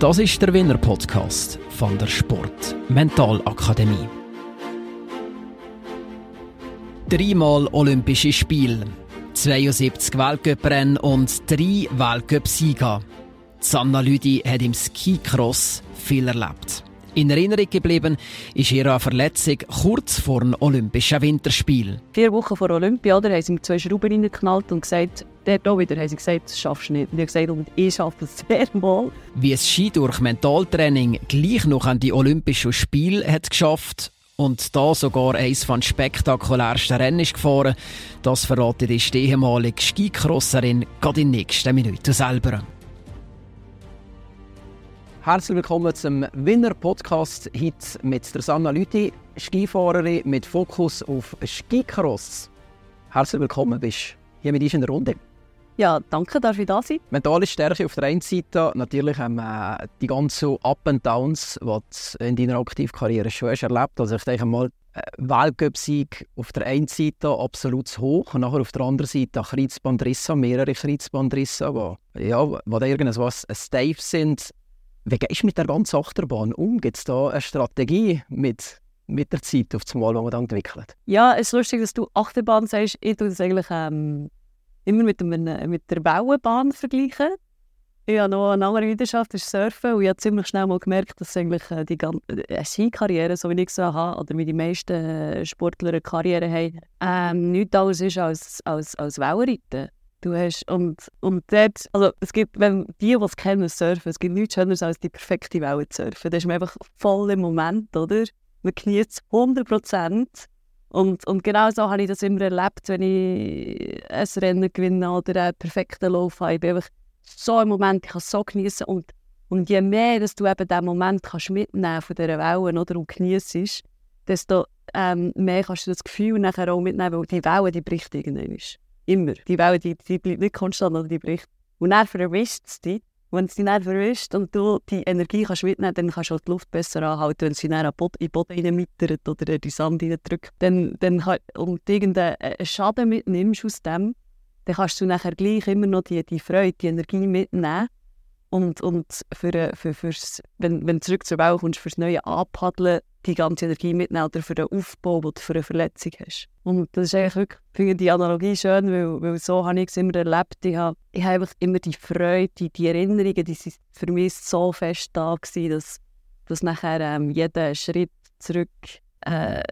Das ist der Winner Podcast von der Sport Mentalakademie. Dreimal Olympische Spiele, 72 Weltcuprennen und drei Weltcup-Sieger. Sanna Lüdi hat im Skicross viel erlebt. In Erinnerung geblieben ist ihre Verletzung kurz vor dem Olympischen Winterspiel. Vier Wochen vor Olympia oder, haben sie mir zwei Schrauben reingeknallt und gesagt, dort auch wieder haben sie gesagt, das schaffst du nicht. Und ich gesagt, ich schaffe es sehr mal. Wie es Ski durch Mentaltraining gleich noch an die Olympischen Spiele hat geschafft und da sogar eines von spektakulärsten Rennen ist gefahren, das verratet die ehemalige Skicrosserin gerade in den nächsten Minuten selber. Herzlich willkommen zum Winner Podcast heute mit der Sanna Lüthi, Skifahrerin mit Fokus auf Skicross. Herzlich willkommen, bist hier mit uns in der Runde. Ja, danke, dass ich da sein. Mentale Stärke auf der einen Seite, natürlich haben wir die ganzen Up and Downs, die du in deiner Aktivkarriere schon hast erlebt. Also ich denke mal, äh, Weltcup-Sieg auf der einen Seite absolut hoch und nachher auf der anderen Seite Kreuzbandrisse, mehrere Kreuzbandrisse, die, ja, die irgendwas stave sind. Wie gehst du mit der ganzen Achterbahn um? Gibt es da eine Strategie mit, mit der Zeit, auf das Mal, die man dann entwickelt? Ja, es ist lustig, dass du Achterbahn sagst. Ich tue das eigentlich ähm, immer mit, einem, mit der Wellenbahn vergleichen. Ich habe noch eine andere Leidenschaft, das ist Surfen. Und ich habe ziemlich schnell mal gemerkt, dass eigentlich äh, die ganze äh, Skikarriere, so wie ich sie habe, oder wie die meisten äh, Sportler eine Karriere haben, ähm, nichts anderes ist als, als, als Wellenreiten. Du hast, und, und dort, also es gibt, wenn die, die es kennen, surfen, es gibt nichts Schöneres als die perfekte Welle zu surfen. Da ist man einfach voll im Moment, oder? Man genießt es 100 Prozent. Und, und genau so habe ich das immer erlebt, wenn ich ein Rennen gewinne oder einen perfekten Lauf habe. Ich bin einfach so im Moment, ich kann es so genießen. Und, und je mehr dass du eben diesen Moment kannst mitnehmen von dieser Wellen oder, und genießt, desto ähm, mehr kannst du das Gefühl nachher auch mitnehmen, weil die Welle, die bricht irgendwann. Immer. Die Welle, die, die bleibt nicht konstant, aber die bricht. Und dann verwischt es dich. Wenn es dich verwischt und du die Energie kannst mitnehmen dann kannst du halt die Luft besser anhalten. Wenn sie dann in den Boden reinmittert oder in die Sand reindrückt, dann, dann und irgendeinen äh, Schaden mitnimmst aus dem, dann kannst du nachher gleich immer noch die, die Freude, die Energie mitnehmen. Und, und für, für, fürs, wenn, wenn du zurück zur Welt kommst, fürs neue Anpaddeln, die ganze Energie mitnehmen oder für den Aufbau, den du für eine Verletzung hast. Und das ist eigentlich wirklich, die Analogie schön, weil, weil so habe ich es immer erlebt. Ich habe, ich habe einfach immer die Freude, die, Erinnerungen, die sind für mich so fest da gewesen, dass, dass nachher ähm, jeder Schritt zurück äh,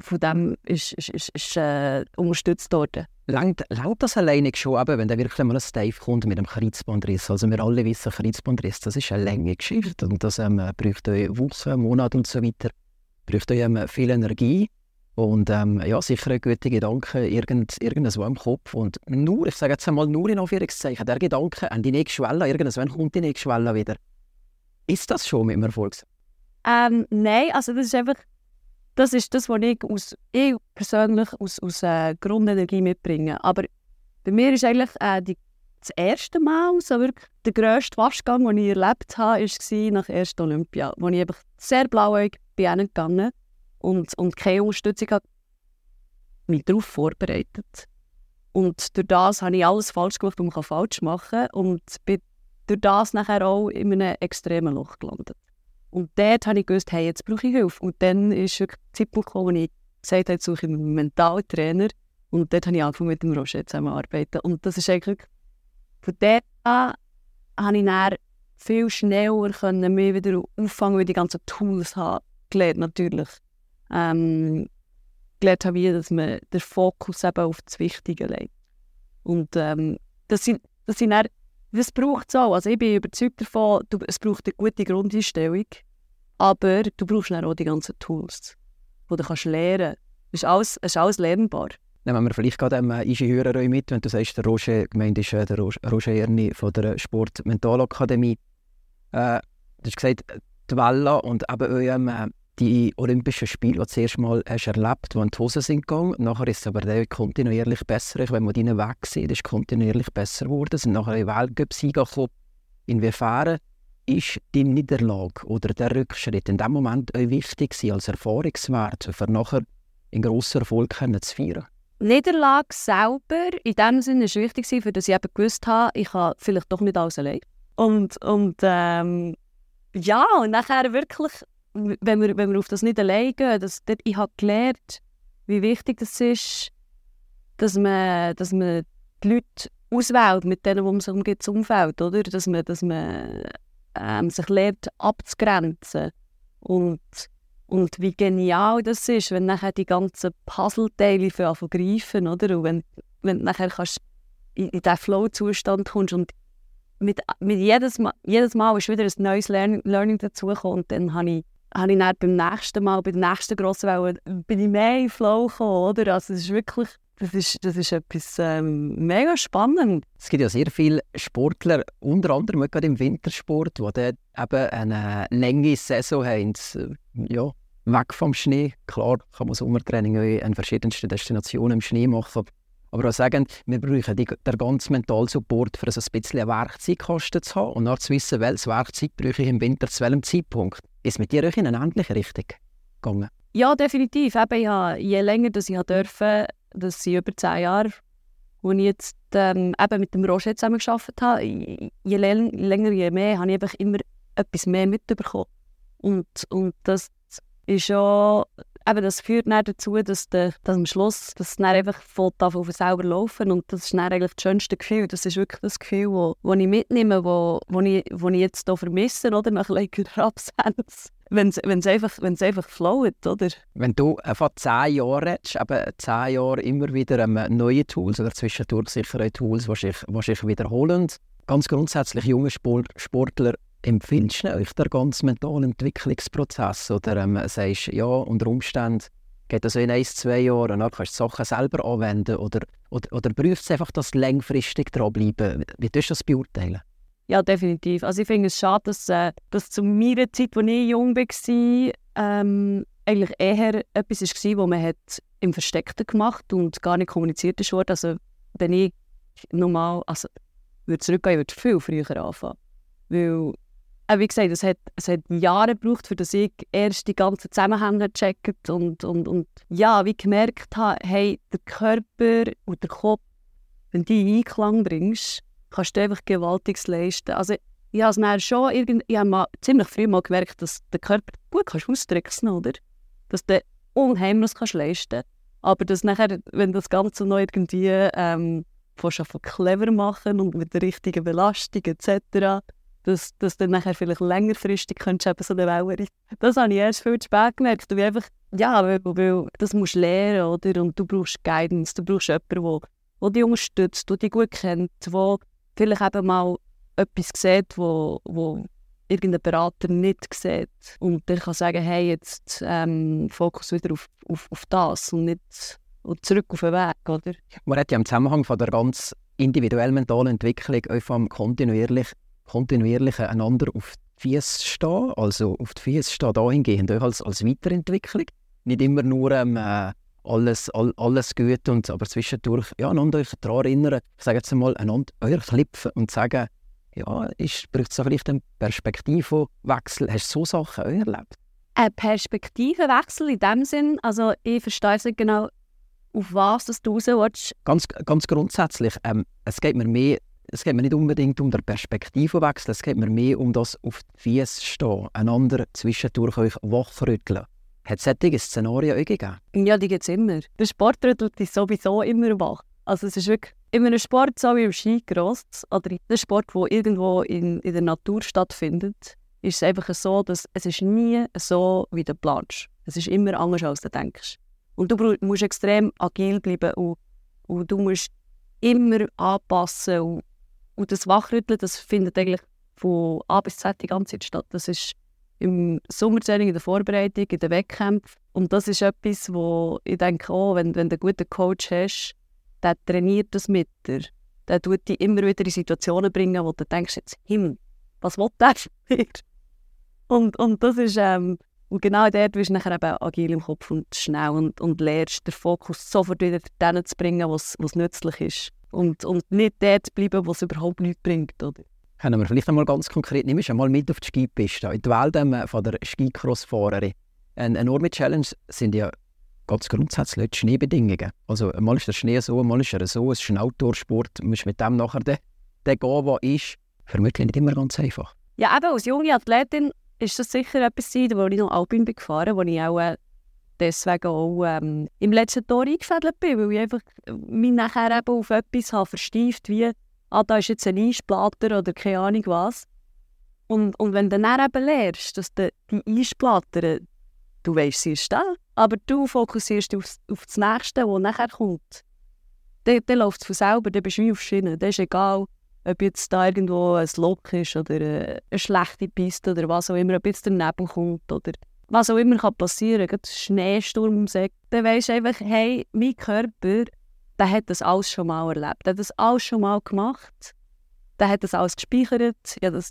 von dem ist, ist, ist, ist äh, unterstützt worden. Langt, langt das alleine schon, eben, wenn da wirklich mal ein Stave kommt mit einem Kreuzbandriss? Also wir alle wissen, Kreuzbandriss, das ist eine lange Geschichte und das ähm, braucht Wochen, Monate und so weiter braucht ähm, viel Energie und ähm, ja, sicher ein guter Gedanke, irgend, irgendwo im Kopf. Und nur, ich sage jetzt einmal nur in Anführungszeichen, der Gedanke an die nächste Schwelle, irgendwann kommt die nächste Schwelle wieder. Ist das schon mit dem Erfolg? Ähm, nein, also das ist einfach, das ist das, was ich, aus, ich persönlich aus, aus äh, Grundenergie mitbringe. Aber bei mir ist eigentlich äh, die, das erste Mal so wirklich der grösste Waschgang, den ich erlebt habe, war nach der ersten Olympia, wo ich einfach sehr blauäugig bin gegangen und, und keine Unterstützung habe mich darauf vorbereitet. Und durch das habe ich alles falsch gemacht, was man falsch machen kann. Und bin durch das nachher auch in einem extremen Loch gelandet. Und dort habe ich gewusst, hey, jetzt brauche ich Hilfe. Und dann ist der Zeitpunkt gekommen, wo ich gesagt habe, jetzt suche ich einen Mentaltrainer. Und dort habe ich angefangen mit dem Roger zusammenzuarbeiten. Und das ist eigentlich, von dort an habe ich dann viel schneller können, mich wieder auffangen, weil ich die ganzen Tools habe gelernt natürlich. Ähm, gelernt habe, wie dass man den Fokus eben auf das Wichtige legt. Und ähm, das sind, das sind dann, das braucht es auch. Also ich bin überzeugt davon, du, es braucht eine gute Grundeinstellung, aber du brauchst auch die ganzen Tools, die du kannst lernen kannst. Es ist alles, ist alles lernbar. Nehmen wir vielleicht gerade einen Ingenieur mit, wenn du sagst, der Roger, gemeint ist äh, der Roger Erni von der Sport-Mentalakademie. Äh, du hast gesagt, die Welle und eben eurem äh, die Olympischen Spiele, die du zuerst mal hast erlebt, die in die Hose sind gegangen. Nachher ist es aber kontinuierlich besser. Wenn man deinen Weg sieht, ist kontinuierlich besser geworden. Es sind nachher Weltcup-Sieger gekommen. Inwiefern ist die Niederlage oder der Rückschritt in dem Moment euch wichtig als Erfahrungswert, für nachher einen grossen Erfolg zu feiern? Niederlage selber in dem Sinne war wichtig, für dass ich eben gewusst habe, ich kann vielleicht doch nicht alles allein. Und, und ähm, ja, und nachher wirklich, wenn wir, wenn wir auf das nicht allein gehen, dass, ich habe gelernt, wie wichtig das ist, dass man, dass man die Leute auswählt, mit denen, wo man sich umgeht, das Umfeld, oder? Dass man, dass man ähm, sich lernt, abzugrenzen. Und, und wie genial das ist, wenn nachher die ganzen Puzzleteile für greifen, oder? Und wenn, wenn du nachher kannst in, in diesen Flow-Zustand kommst und mit, mit jedes, Mal, jedes Mal ist wieder ein neues Learning, Learning dazugekommen und dann habe ich habe ich dann beim nächsten Mal, bei der nächsten grossen Welle, bin ich mehr in Flow gekommen, oder? Also es ist wirklich das ist, das ist etwas ähm, mega spannend. Es gibt ja sehr viele Sportler, unter anderem gerade im Wintersport, die dann eben eine lange Saison haben. Ja, weg vom Schnee. Klar kann man Sommertraining an verschiedensten Destinationen im Schnee machen. Aber auch sagen, wir brauchen den ganzen mentalen Support, für so ein bisschen Werkzeugkosten zu haben und dann zu wissen, welches Werkzeug brauche ich im Winter zu welchem Zeitpunkt. Ist mit dir auch in eine ähnliche Richtung gegangen? Ja, definitiv. Eben, ja, je länger dass ich durfte, das sind über zehn Jahre, wo ich jetzt ähm, eben mit dem Roger zusammengearbeitet habe. Je länger, je mehr, habe ich immer etwas mehr mitbekommen. Und, und das ist ja, eben, das führt dann dazu, dass, der, dass am Schluss dass es dann einfach von auf selber laufen und das ist dann eigentlich das schönste Gefühl. Das ist wirklich das Gefühl, wo, wo ich mitnehme, wo, wo, ich, wo ich jetzt hier vermisse, oder, nach längerer Absenz wenn es einfach, einfach flowt, oder? Wenn du von zehn Jahren redest, eben zehn Jahre immer wieder neue Tools oder zwischendurch sicher Tools, die sich, wiederholen. Ganz grundsätzlich junge Sport, Sportler empfindest du euch den ganzen mentalen Entwicklungsprozess oder ähm, sagst ja, unter Umständen geht das in ein, zwei Jahren und dann kannst du Sachen selber anwenden oder, oder, oder prüfst einfach, dass du langfristig dranbleiben. Wie tust du das beurteilen? Ja, definitiv. Also ich finde es schade, dass, äh, dass zu meiner Zeit, als ich jung war, ähm, eigentlich eher etwas war, was man hat im Versteckten gemacht und gar nicht kommuniziert wurde. Also wenn ich normal, also würde zurückgehen, würde viel früher anfangen. Weil, wie gesagt, es hat, es hat Jahre gebraucht, für dass ich erst die ganzen Zusammenhänge gecheckt und, und, und ja, wie gemerkt habe, hey, der Körper und der Kopf, wenn die in Einklang bringst, kannst du einfach Gewaltiges leisten. Also ich habe es schon irgend, ich habe mal ziemlich früh mal gemerkt, dass der Körper gut kannst ausdrücken oder? Dass du unheimlich kannst leisten Aber dass nachher, wenn das Ganze noch irgendwie ähm, von clever machen und mit der richtigen Belastung etc., dass, dass du nachher vielleicht längerfristig könntest eben so eine Welle Das habe ich erst viel zu spät gemerkt. Du einfach, ja, weil, weil das musst du lernen, oder? Und du brauchst Guidance, du brauchst jemanden, der dich unterstützt, der dich gut kennt, der vielleicht eben mal etwas sieht, wo, wo irgendein Berater nicht sieht. Und der kann sagen, hey, jetzt ähm, Fokus wieder auf, auf, auf das und nicht und zurück auf den Weg, oder? Man hat ja im Zusammenhang von der ganz individuellen mentalen Entwicklung auch vom kontinuierlich, kontinuierlichen einander auf die Füße stehen, also auf die Füße stehen dahingehend auch als, als Weiterentwicklung. Nicht immer nur ähm, äh, alles, all, alles gut und aber zwischendurch ja, einander euch daran erinnern, ich sage jetzt einmal, einander euch klipfen und sagen, ja, braucht es vielleicht einen Perspektivenwechsel? Hast du so Sachen auch erlebt? Ein Perspektivenwechsel in dem Sinn, also ich verstehe nicht genau, auf was du raus willst. Ganz, ganz grundsätzlich, ähm, es geht mir mehr es geht mir nicht unbedingt um den Perspektivenwechsel, es geht mir mehr um das auf die Füße stehen, einander zwischendurch euch wachrütteln. Hat es solche Szenarien auch gegeben? Ja, die gibt es immer. Der Sport rüttelt dich sowieso immer wach. Also es ist wirklich in einem Sport, so wie im Skicross oder in einem Sport, der irgendwo in, in der Natur stattfindet, ist es einfach so, dass es ist nie so, wie du planst. Es ist immer anders, als du denkst. Und du musst extrem agil bleiben und, und du musst immer anpassen. Und, und das Wachrütteln, das findet eigentlich von A bis Z die ganze Zeit statt. Das ist im Sommertraining, in der Vorbereitung, in den Wettkämpfen. Und das ist etwas, wo ich denke, oh, wenn, wenn du einen guten Coach hast, der trainiert das mit dir. Der tut dich immer wieder in Situationen bringen, wo du denkst, jetzt, Himmel, was will der mir? Und, und das ist, ähm, und genau dort bist du nachher eben agil im Kopf und schnell und, und lernst den Fokus sofort wieder denen zu bringen, was nützlich ist. Und, und nicht dort bleiben, was überhaupt nichts bringt. Oder? Können wir vielleicht einmal ganz konkret, du einmal mit auf die Skipiste, in die Welt ähm, von der Skicross-Fahrerin. Eine enorme Challenge sind ja ganz grundsätzlich die Schneebedingungen. Also mal ist der Schnee so, mal ist er so, es ist ein Outdoor-Sport, du musst mit dem nachher den, den gehen, der ist. Vermutlich nicht immer ganz einfach. Ja, eben als junge Athletin ist das sicher etwas wo ich noch Alpin bin gefahren, wo ich auch äh, deswegen auch ähm, im letzten Tor eingefädelt bin, weil ich einfach mich nachher eben auf etwas habe verstieft, wie ah, da ist jetzt ein Eisplatter oder keine Ahnung was. Und, und wenn du dann eben lernst, dass die, die Eisplatter, du weißt, sie ist da, aber du fokussierst auf, auf das Nächste, was nachher kommt, dann, dann läuft es von selber, dann bist du wie auf Schienen. Dann ist egal, ob jetzt da irgendwo ein Loch ist oder eine, eine schlechte Piste oder was auch immer, ob jetzt der Nebel kommt oder was auch immer kann passieren kann, Schneesturm ums Eck, dann weisst du einfach, hey, mein Körper, der hat das alles schon mal erlebt, der hat das alles schon mal gemacht, der hat das alles gespeichert, ja, das,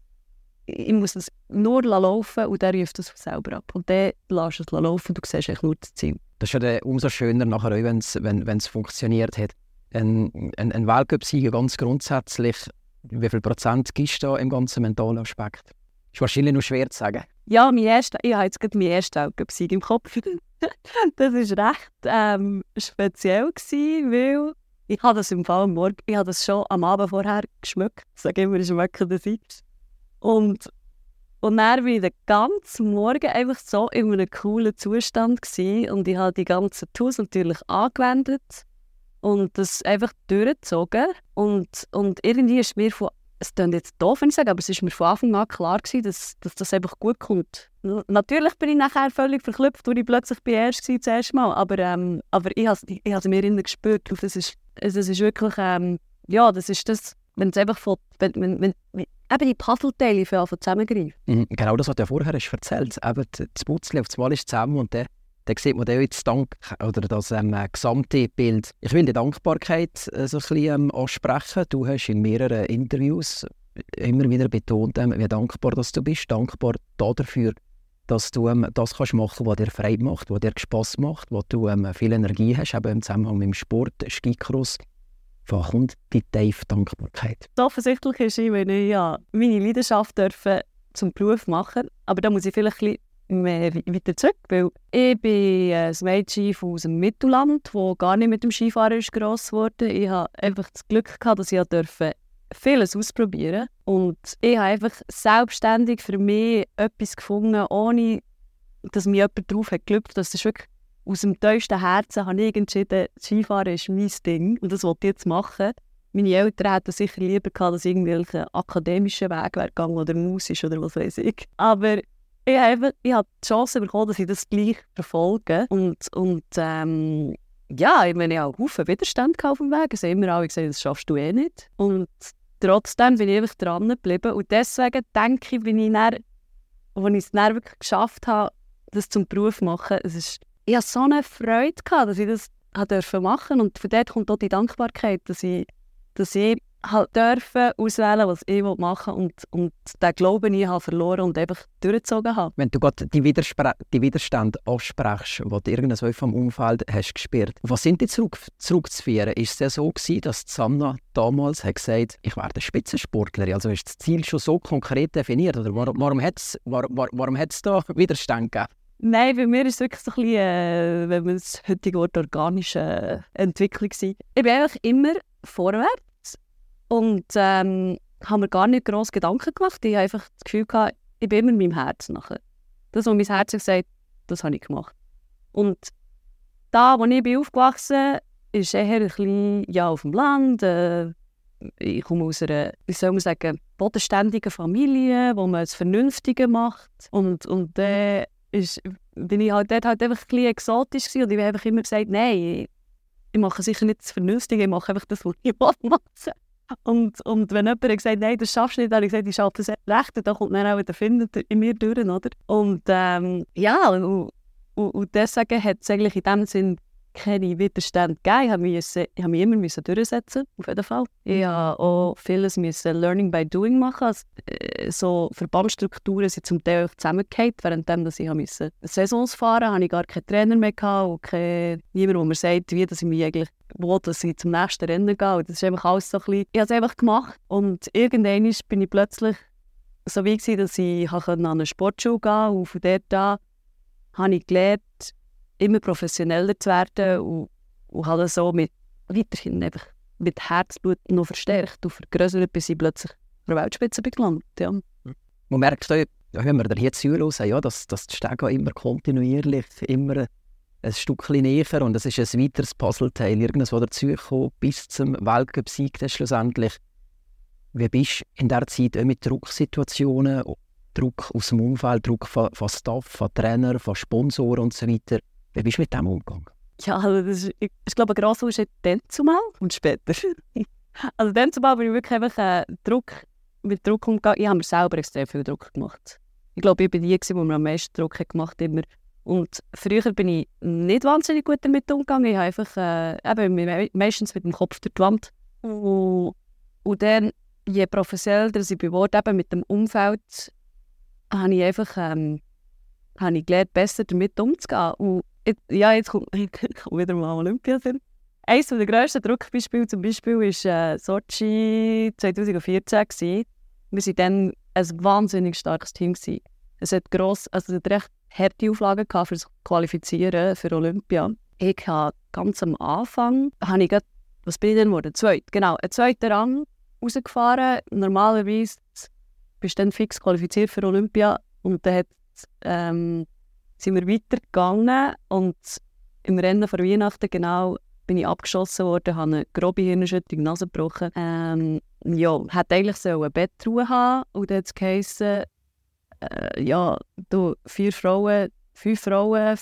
ich muss das nur laufen und der ruft das selber ab. Und dann lässt du es laufen und du siehst eigentlich nur das Ziel. Das ist ja dann umso schöner nachher, wenn's, wenn es funktioniert hat. Ein, ein, ein Weltcup-Sieger ganz grundsätzlich, wie viel Prozent gibst du da im ganzen mentalen Aspekt? Ist wahrscheinlich noch schwer zu sagen. Ja, mein erster, ich habe jetzt gerade meinen ersten Weltcup-Sieg im Kopf. das war recht ähm, speziell, gewesen, weil ich habe das im Fall am Morgen, ich habe das schon am Abend vorher geschmückt. Sage immer, ich schmecke den Sieg. Und, und dann war ich den ganzen Morgen einfach so in einem coolen Zustand gewesen. und ich habe die ganzen Tools natürlich angewendet und das einfach durchgezogen. Und, und irgendwie ist mir von es klingt jetzt doof, wenn ich sage, aber es war mir von Anfang an klar, gewesen, dass, dass das einfach gut kommt. Natürlich bin ich nachher völlig verklüpft, weil ich plötzlich bei erst war, das erste Mal, aber, ähm, aber ich habe ich mir innen gespürt, und das ist, das ist wirklich, ähm, ja, das ist das, wenn es einfach von, wenn, wenn, wenn, eben die Puzzleteile zusammengreifen. Mhm, genau das, was du vorher hast erzählt eben das Puzzle auf zwei ist zusammen und dann dann sieht man jetzt Dank oder das ähm, gesamte Bild. Ich will die Dankbarkeit äh, so ein bisschen ähm, ansprechen. Du hast in mehreren Interviews immer wieder betont, ähm, wie dankbar dass du bist. Dankbar dafür, dass du ähm, das kannst machen, was dir Freude macht, was dir Spass macht, wo du ähm, viel Energie hast, eben im Zusammenhang mit dem Sport, Skicross. Woher kommt die tiefe Dankbarkeit? Offensichtlich ist, wenn ich ja meine Leidenschaft dürfen zum Beruf machen, aber da muss ich vielleicht ein mehr weiter zurück, weil ich bin ein Mädchen aus dem Mittelland, das gar nicht mit dem Skifahren ist gross geworden. Ich hatte einfach das Glück gehabt, dass ich durfte vieles ausprobieren und ich habe einfach selbstständig für mich etwas gefunden, ohne dass mir jemand darauf hat geglückt. Das ist wirklich aus dem tiefsten Herzen habe ich entschieden, Skifahren ist mein Ding und das wollte ich jetzt machen. Meine Eltern hätten sicher lieber gehabt, dass ich irgendwelchen akademischen Weg wäre gegangen oder musisch oder was weiß ich. Aber ich habe, die Chance bekommen, dass ich das gleich verfolge. Und, und ähm, ja, ich meine, ich habe Haufen Widerstand auf dem Weg. Haben immer alle gesagt, das schaffst du eh nicht. Und trotzdem bin ich einfach dran geblieben. Und deswegen denke ich, bin ich dann, als ich es dann wirklich geschafft habe, das zum Beruf zu machen, es ist, ich hatte so eine Freude, gehabt, dass ich das machen durfte. Und von dort kommt auch die Dankbarkeit, dass ich, dass ich halt dürfen auswählen, was ich machen will und, und den Glauben ich habe verloren und einfach durchgezogen habe. Wenn du gerade die, Widerspre die Widerstände ansprichst, die du irgendwo vom Umfeld hast gespürt, was sind die zurück, zurückzuführen? Ist es ja so gewesen, dass Samna damals hat gesagt ich werde Spitzensportlerin? Also ist das Ziel schon so konkret definiert? Oder warum, warum hat es warum, warum da Widerstände gegeben? Nein, bei mir ist es wirklich so ein bisschen, äh, wenn man das heutige Wort organische Entwicklung sieht. Ich bin einfach immer vorwärts und ähm, habe mir gar nicht groß Gedanken gemacht. Ich habe einfach das Gefühl gehabt, ich bin immer in meinem Herz nachher. Das, was mein Herz gesagt das habe ich gemacht. Und da, wo ich bin aufgewachsen bin, ist eher ein bisschen ja, auf dem Land. Äh, ich komme aus einer, wie soll man sagen, bodenständigen Familie, wo man das Vernünftige macht. Und, und dann ist, bin ich halt dort halt einfach ein bisschen exotisch gewesen. und ich habe einfach immer gesagt, nein, ich mache sicher nicht das Vernünftige, ich mache einfach das, was ich machen will. Und, und wenn jemand gesagt nein, das schaffst du nicht, habe ich gesagt, ich schaffe das recht. Dann kommt dann auch wieder Finden in mir durch, oder? Und ähm, ja, und, und, und deswegen hat es in dem Sinn keine Widerstände gegeben. Ich habe mich, ich habe mich immer müssen durchsetzen auf jeden Fall. Ich musste auch vieles müssen Learning by Doing machen. Also, äh, so Verbandsstrukturen sind zum Teil zusammengefallen, während dass ich musste Saisons fahren musste, hatte ich gar keinen Trainer mehr gehabt und kein, niemand, der mir sagt, wie dass ich mich eigentlich wo dass ich zum nächsten Rennen gehe. Und das ist einfach alles so ein bisschen, ich habe es einfach gemacht und irgendwann bin ich plötzlich so wie gewesen, dass ich an eine Sportschule gehen konnte und von dort an habe ich gelernt, immer professioneller zu werden und, und habe so mit, weiterhin einfach mit Herzblut noch verstärkt und vergrößert, bis ich plötzlich an der Weltspitze gelandet. Ja. Man merkt auch wenn wir da hier zuhören, ja, dass, dass die Stege immer kontinuierlich, immer ein Stückchen näher und es ist ein weiteres Puzzleteil, irgendwas, das dazugekommen bis zum Weltcup-Sieg schlussendlich. Wie bist du in dieser Zeit auch mit Drucksituationen, Druck aus dem Umfeld, Druck von, von Staff, von Trainern, von Sponsoren und so wie bist du mit dem umgegangen? Ja, also das ist, ich, ich glaube, ein grosser Unterschied dann zumal und später. also dann zumal bin ich wirklich einfach äh, Druck, mit Druck umgegangen. Ich habe mir selber extrem viel Druck gemacht. Ich glaube, ich war die, die mir am meisten Druck hat gemacht immer. Und früher bin ich nicht wahnsinnig gut damit umgegangen. Ich habe einfach äh, eben, meistens mit dem Kopf durch die Wand. Und, und dann, je professioneller ich geworden eben mit dem Umfeld, habe ich einfach ähm, habe ich gelernt, besser damit umzugehen. Und ja, jetzt kommt, wieder mal Olympia sind. Eines der grössten Druckbeispiele zum Beispiel war äh, Sochi 2014. Gewesen. Wir waren dann ein wahnsinnig starkes Team. Gewesen. Es hat gross, also es hat recht harte Auflagen gehabt für das Qualifizieren für Olympia. Ich habe ganz am Anfang, habe ich grad, was bin ich denn geworden? Zweit, genau, einen zweiten Rang rausgefahren. Normalerweise bist du dann fix qualifiziert für Olympia und dann hat ähm, sind wir weitergegangen und im Rennen vor Weihnachten genau bin ich abgeschossen worden, habe eine grobe Hirnerschütterung, Nase gebrochen. Ähm, ja, hätte eigentlich so ein Bettruhe haben und dann hat es äh, ja, du, vier Frauen, fünf Frauen,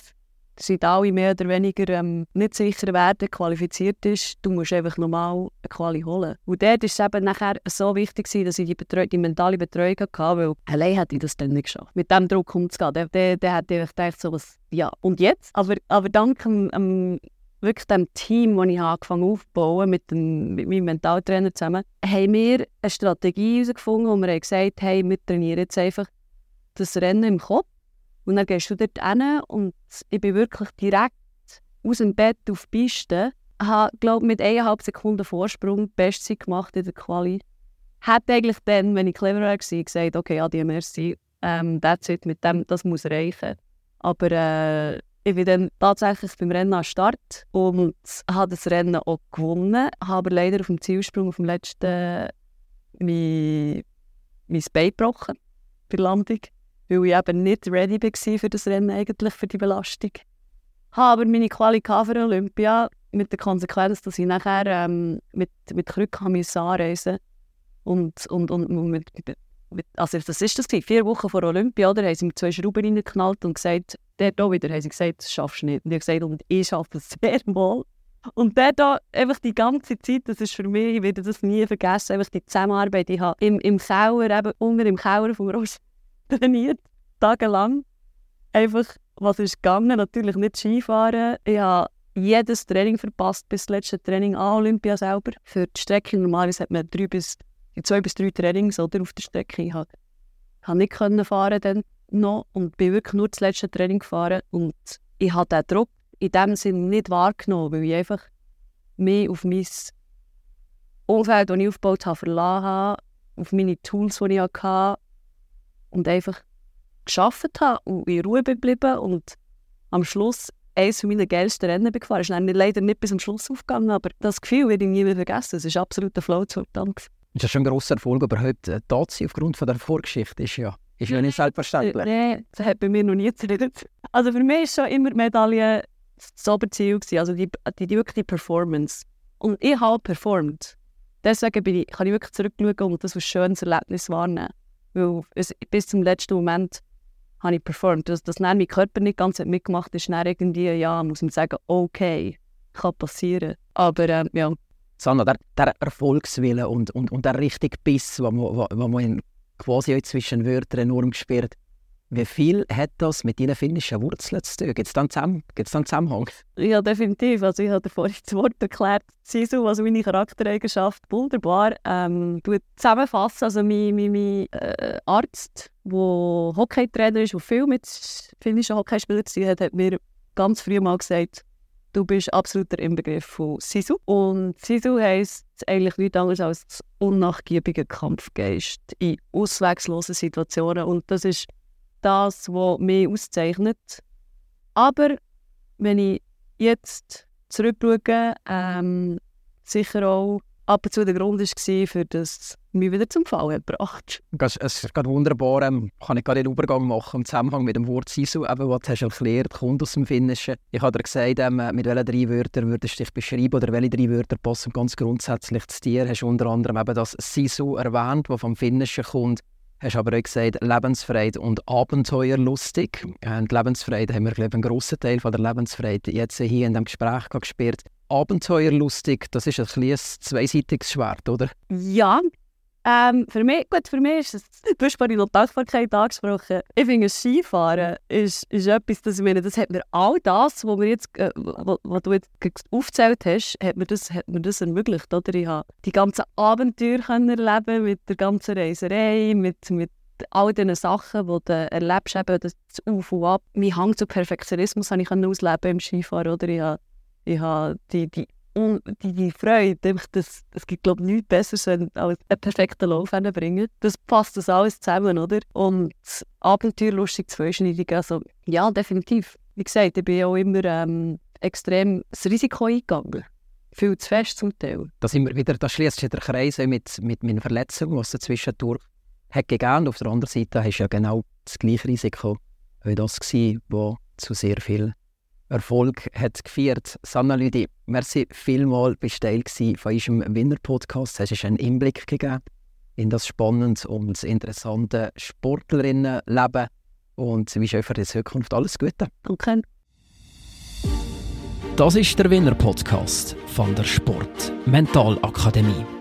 sind alle mehr oder weniger ähm, nicht sicher werden, qualifiziert ist. Du musst einfach normal eine Quali holen. Und dort war es eben nachher so wichtig, dass ich die, Betreu die mentale Betreuung hatte, weil allein hätte ich das dann nicht geschafft. Mit diesem Druck umzugehen, dann, dann, dann hätte ich gedacht, so was, ja, und jetzt? Aber, aber dank dem, ähm, wirklich dem Team, das ich angefangen aufzubauen mit, dem, mit meinem Mentaltrainer zusammen, haben wir eine Strategie herausgefunden, wo wir haben gesagt hey, wir trainieren jetzt einfach das Rennen im Kopf und dann gehst du dort hin und ich bin wirklich direkt aus dem Bett auf die Piste. Ich glaube mit eineinhalb Sekunden Vorsprung die Bestzeit gemacht in der Quali. Hätte eigentlich dann, wenn ich clever wäre, gesagt, okay, adieu, merci, ähm, that's it, mit dem, das muss reichen. Aber äh, ich bin dann tatsächlich beim Rennen am Start und habe das Rennen auch gewonnen, habe aber leider auf dem Zielsprung auf dem letzten mein, mein Bein gebrochen bei Landung weil ich eben nicht ready war für das Rennen, eigentlich für die Belastung. Habe aber meine Quali für Olympia mit der Konsequenz, dass ich nachher ähm, mit, mit Krücken anreisen und, und, und, mit, mit, also das ist das vier Wochen vor Olympia, oder, haben sie mir zwei Schrauben reingeknallt und gesagt, dort auch wieder, haben sie gesagt, das schaffst du nicht. Und ich habe gesagt, ich schaffe es sehr wohl. Und dort da, einfach die ganze Zeit, das ist für mich, ich werde das nie vergessen, einfach die Zusammenarbeit, ich habe im, im Keller, eben unter im Keller vom Ross trainiert, tagelang. Einfach, was ist gegangen? Natürlich nicht Skifahren. Ich habe jedes Training verpasst, bis das letzte Training an Olympia selber. Für die Strecke normalerweise hat man drei bis, zwei bis drei Trainings oder, auf der Strecke. Ich konnte nicht können fahren dann noch und bin wirklich nur das letzte Training gefahren. Und ich habe diesen Druck in dem Sinne nicht wahrgenommen, weil ich einfach mich auf mein Umfeld, das ich aufgebaut habe, verlassen habe, auf meine Tools, die ich hatte und einfach geschafft habe und in Ruhe geblieben und am Schluss eines meiner geilsten Rennen gefahren. Es ist leider nicht bis zum Schluss aufgegangen, aber das Gefühl werde ich nie mehr vergessen. Es ist absolut ein Flow-Zustand. Das ist schon ein grosser Erfolg, aber heute da zu sein aufgrund von der Vorgeschichte ist ja, ist ja nicht selbstverständlich. Nein, das hat bei mir noch nie geredet. Also für mich war schon immer Medaille das Oberziel, also die, die, die, wirklich die Performance. Und ich habe performt. Deswegen bin ich, kann ich wirklich zurückschauen und das als schönes Erlebnis wahrnehmen. Weil bis zum letzten Moment habe ich performt. Dass, dass mein Körper nicht ganz mitgemacht hat, ist dann irgendwie, ja, muss man sagen, okay, kann passieren. Aber ähm, ja. Sanna, der, der Erfolgswille und, und, und der richtige Biss, den man, wo, man quasi zwischen Wörtern enorm spürt, wie viel hat das mit deinen finnischen Wurzeln zu tun? Gibt es da einen Zusammenhang? Ja, definitiv. Also ich habe vorhin das Wort erklärt. Sisu, also meine Charaktereigenschaft, wunderbar. Ähm, zusammenfassen, also mein, mein, mein äh, Arzt, der Hockeytrainer ist, der viel mit finnischen Hockeyspielern zu tun hat, hat mir ganz früh mal gesagt, du bist absolut der Inbegriff von Sisu. Und Sisu heisst eigentlich nichts anderes als unnachgiebiger Kampfgeist in ausweglosen Situationen. Und das ist das, was mich auszeichnet. Aber wenn ich jetzt zurückschaue, ähm, sicher auch ab und zu der Grund war für das mich wieder zum Fallen gebracht. Es ist gerade wunderbar, ähm, kann ich gerade den Übergang machen im Zusammenhang mit dem Wort Sisu, eben, was du hast erklärt, kommt aus dem Finnischen. Ich habe dir gesagt, ähm, mit welchen drei Wörtern würdest du dich beschreiben oder welche drei Wörter passen ganz grundsätzlich zu dir. Hast unter anderem eben das Sisu erwähnt, das vom Finnischen kommt. Hast aber auch gesagt, Lebensfreude und Abenteuerlustig. Und Lebensfreude haben wir, glaube ich, einen grossen Teil von der Lebensfreude jetzt hier in diesem Gespräch gespürt. Abenteuerlustig, das ist ein kleines zweiseitiges Schwert, oder? Ja, ähm, für mich, gut, für mich ist es, du hast vorhin noch Dankbarkeit angesprochen. Ich finde, Skifahren ist, ist etwas, das, meine, das hat mir all das, was, wir jetzt, äh, was, was du jetzt aufgezählt hast, hat mir das, hat mir das ermöglicht. Oder? Ich habe die ganzen Abenteuer erleben mit der ganzen Reiserei, mit, mit all diesen Sachen, die du erlebst, eben das Auf und Ab. Mein Hang zu Perfektionismus habe ich ausleben im Skifahren. Oder? Ich habe, ich habe die, die und die, Freude, das, es gibt glaube ich nichts Besseres als einen perfekten Lauf bringen. Das passt das alles zusammen, oder? Und abenteuerlustig zweischneidig, also ja, definitiv. Wie gesagt, ich bin auch immer ähm, extrem das Risiko eingegangen. Viel zu fest zum Teil. Da, sind wir wieder, da schließt sich der Kreis mit, mit meinen Verletzungen, was es zwischendurch hat gegeben. Auf der anderen Seite hast du ja genau das gleiche Risiko wie das gewesen, das zu sehr viel Erfolg hat geführt. Sanna Lüdi, merci vielmals, bist Teil von unserem Winner-Podcast. Hast du einen Einblick gegeben in das spannende und interessante Sportlerinnenleben und wünsche euch für die Zukunft alles Gute. Danke. Das ist der Winner-Podcast von der Sport Mentalakademie.